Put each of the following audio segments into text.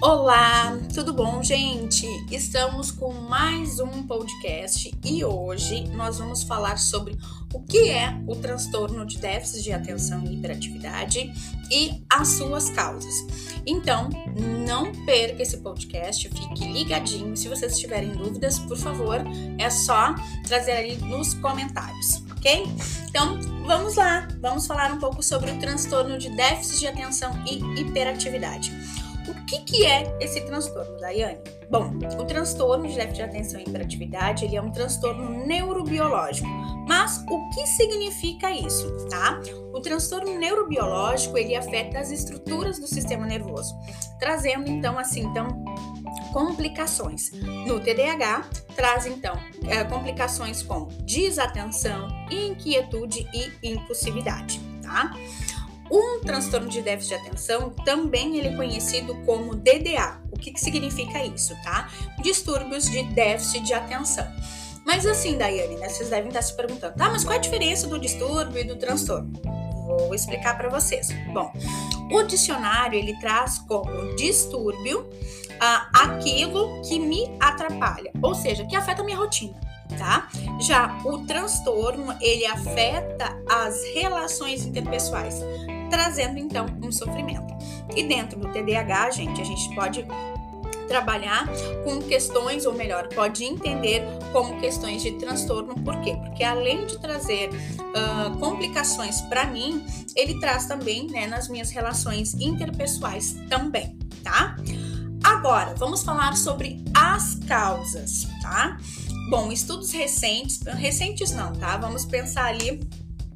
Olá, tudo bom, gente? Estamos com mais um podcast e hoje nós vamos falar sobre o que é o transtorno de déficit de atenção e hiperatividade e as suas causas. Então, não perca esse podcast, fique ligadinho. Se vocês tiverem dúvidas, por favor, é só trazer ali nos comentários, ok? Então, vamos lá, vamos falar um pouco sobre o transtorno de déficit de atenção e hiperatividade. Que, que é esse transtorno, Daiane? Bom, o transtorno de déficit de atenção e hiperatividade ele é um transtorno neurobiológico. Mas o que significa isso, tá? O transtorno neurobiológico ele afeta as estruturas do sistema nervoso, trazendo então assim então complicações. No TDAH traz então é, complicações como desatenção, inquietude e impulsividade, tá? Um transtorno de déficit de atenção também ele é conhecido como DDA. O que, que significa isso, tá? Distúrbios de déficit de atenção. Mas assim, Daiane, né, vocês devem estar se perguntando, tá, mas qual é a diferença do distúrbio e do transtorno? Vou explicar para vocês. Bom, o dicionário ele traz como distúrbio ah, aquilo que me atrapalha, ou seja, que afeta a minha rotina tá? Já o transtorno, ele afeta as relações interpessoais, trazendo então um sofrimento. E dentro do TDAH, gente, a gente pode trabalhar com questões, ou melhor, pode entender como questões de transtorno. Por quê? Porque além de trazer uh, complicações para mim, ele traz também, né, nas minhas relações interpessoais também, tá? Agora, vamos falar sobre as causas, tá? Bom, estudos recentes, recentes não, tá? Vamos pensar ali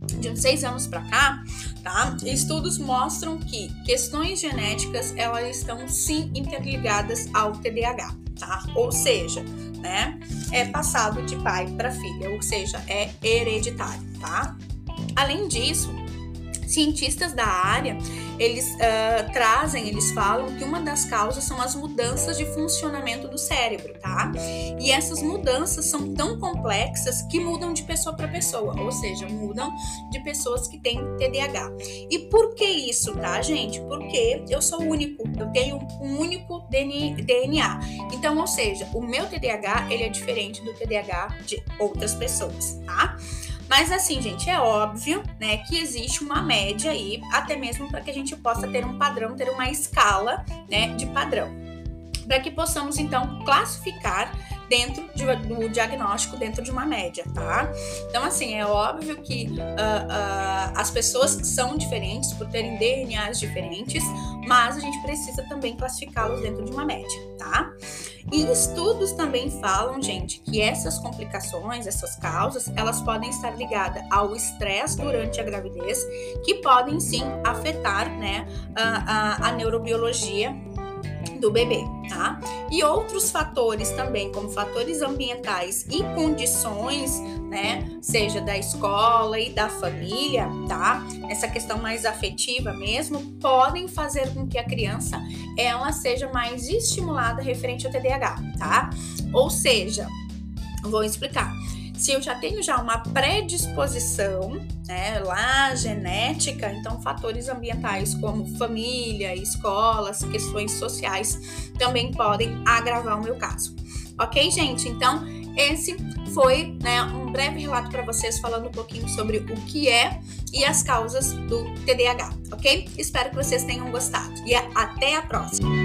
de uns seis anos para cá, tá? Estudos mostram que questões genéticas elas estão sim interligadas ao TDAH, tá? Ou seja, né, é passado de pai para filha, ou seja, é hereditário, tá? Além disso, cientistas da área eles uh, trazem, eles falam que uma das causas são as mudanças de funcionamento do cérebro, tá? E essas mudanças são tão complexas que mudam de pessoa para pessoa, ou seja, mudam de pessoas que têm TDAH. E por que isso, tá, gente? Porque eu sou único, eu tenho um único DNA. Então, ou seja, o meu TDAH ele é diferente do TDAH de outras pessoas, tá? Mas assim, gente, é óbvio, né, que existe uma média aí, até mesmo para que a gente possa ter um padrão, ter uma escala, né, de padrão. Para que possamos então classificar dentro de, do diagnóstico, dentro de uma média, tá? Então, assim, é óbvio que uh, uh, as pessoas são diferentes por terem DNAs diferentes, mas a gente precisa também classificá-los dentro de uma média, tá? E estudos também falam, gente, que essas complicações, essas causas, elas podem estar ligadas ao estresse durante a gravidez, que podem sim afetar, né, a, a, a neurobiologia do bebê, tá? E outros fatores também, como fatores ambientais e condições, né, seja da escola e da família, tá? Essa questão mais afetiva mesmo, podem fazer com que a criança ela seja mais estimulada referente ao TDAH, tá? Ou seja, vou explicar se eu já tenho já uma predisposição, né, lá genética, então fatores ambientais como família, escolas, questões sociais também podem agravar o meu caso. Ok, gente? Então, esse foi né, um breve relato para vocês falando um pouquinho sobre o que é e as causas do TDAH, ok? Espero que vocês tenham gostado e até a próxima!